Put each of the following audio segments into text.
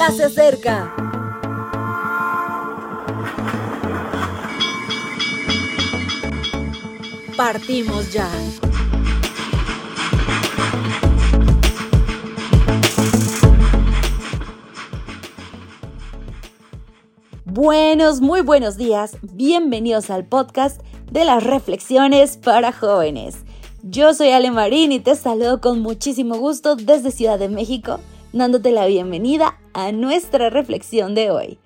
ya se acerca. Partimos ya. Buenos, muy buenos días. Bienvenidos al podcast de las reflexiones para jóvenes. Yo soy Ale Marín y te saludo con muchísimo gusto desde Ciudad de México, dándote la bienvenida a nuestra reflexión de hoy.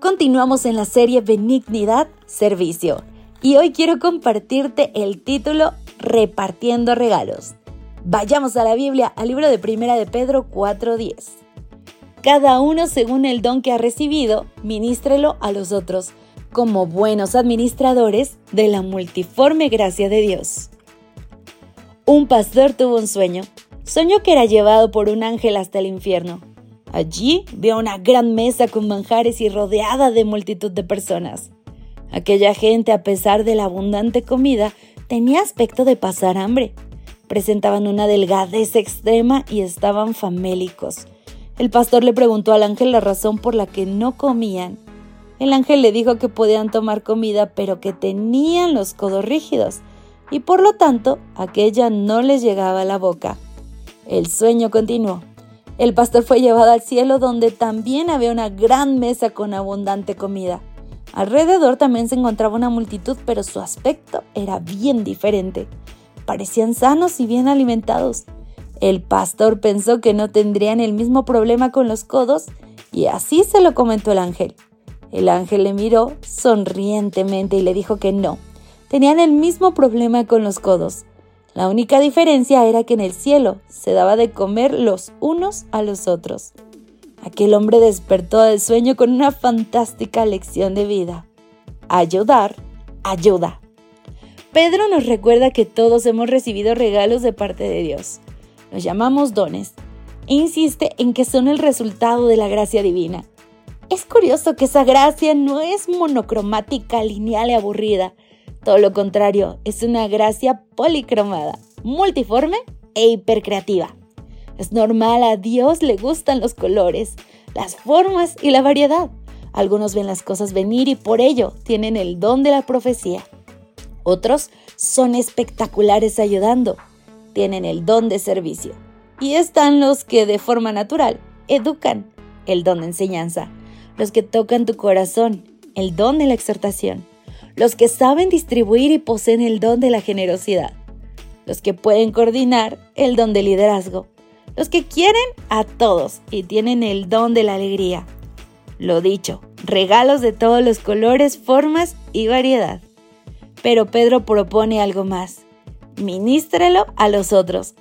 Continuamos en la serie Benignidad, Servicio y hoy quiero compartirte el título Repartiendo regalos. Vayamos a la Biblia, al libro de Primera de Pedro 4:10. Cada uno según el don que ha recibido, ministrelo a los otros, como buenos administradores de la multiforme gracia de Dios. Un pastor tuvo un sueño. Soñó que era llevado por un ángel hasta el infierno. Allí vio una gran mesa con manjares y rodeada de multitud de personas. Aquella gente, a pesar de la abundante comida, tenía aspecto de pasar hambre. Presentaban una delgadez extrema y estaban famélicos. El pastor le preguntó al ángel la razón por la que no comían. El ángel le dijo que podían tomar comida, pero que tenían los codos rígidos y por lo tanto aquella no les llegaba a la boca. El sueño continuó. El pastor fue llevado al cielo donde también había una gran mesa con abundante comida. Alrededor también se encontraba una multitud, pero su aspecto era bien diferente. Parecían sanos y bien alimentados. El pastor pensó que no tendrían el mismo problema con los codos y así se lo comentó el ángel. El ángel le miró sonrientemente y le dijo que no, tenían el mismo problema con los codos. La única diferencia era que en el cielo se daba de comer los unos a los otros. Aquel hombre despertó del sueño con una fantástica lección de vida. Ayudar, ayuda. Pedro nos recuerda que todos hemos recibido regalos de parte de Dios. Los llamamos dones. E insiste en que son el resultado de la gracia divina. Es curioso que esa gracia no es monocromática, lineal y aburrida, todo lo contrario, es una gracia policromada, multiforme e hipercreativa. Es normal, a Dios le gustan los colores, las formas y la variedad. Algunos ven las cosas venir y por ello tienen el don de la profecía. Otros son espectaculares ayudando, tienen el don de servicio. Y están los que de forma natural educan, el don de enseñanza, los que tocan tu corazón, el don de la exhortación los que saben distribuir y poseen el don de la generosidad, los que pueden coordinar el don de liderazgo, los que quieren a todos y tienen el don de la alegría. Lo dicho, regalos de todos los colores, formas y variedad. Pero Pedro propone algo más. Ministrelo a los otros.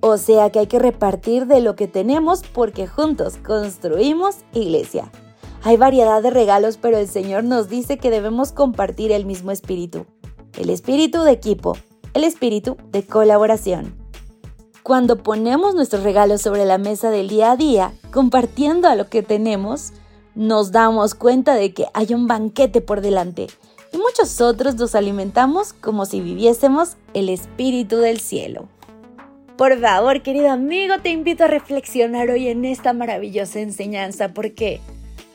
O sea que hay que repartir de lo que tenemos porque juntos construimos iglesia. Hay variedad de regalos, pero el Señor nos dice que debemos compartir el mismo espíritu. El espíritu de equipo, el espíritu de colaboración. Cuando ponemos nuestros regalos sobre la mesa del día a día, compartiendo a lo que tenemos, nos damos cuenta de que hay un banquete por delante y muchos otros nos alimentamos como si viviésemos el espíritu del cielo. Por favor, querido amigo, te invito a reflexionar hoy en esta maravillosa enseñanza porque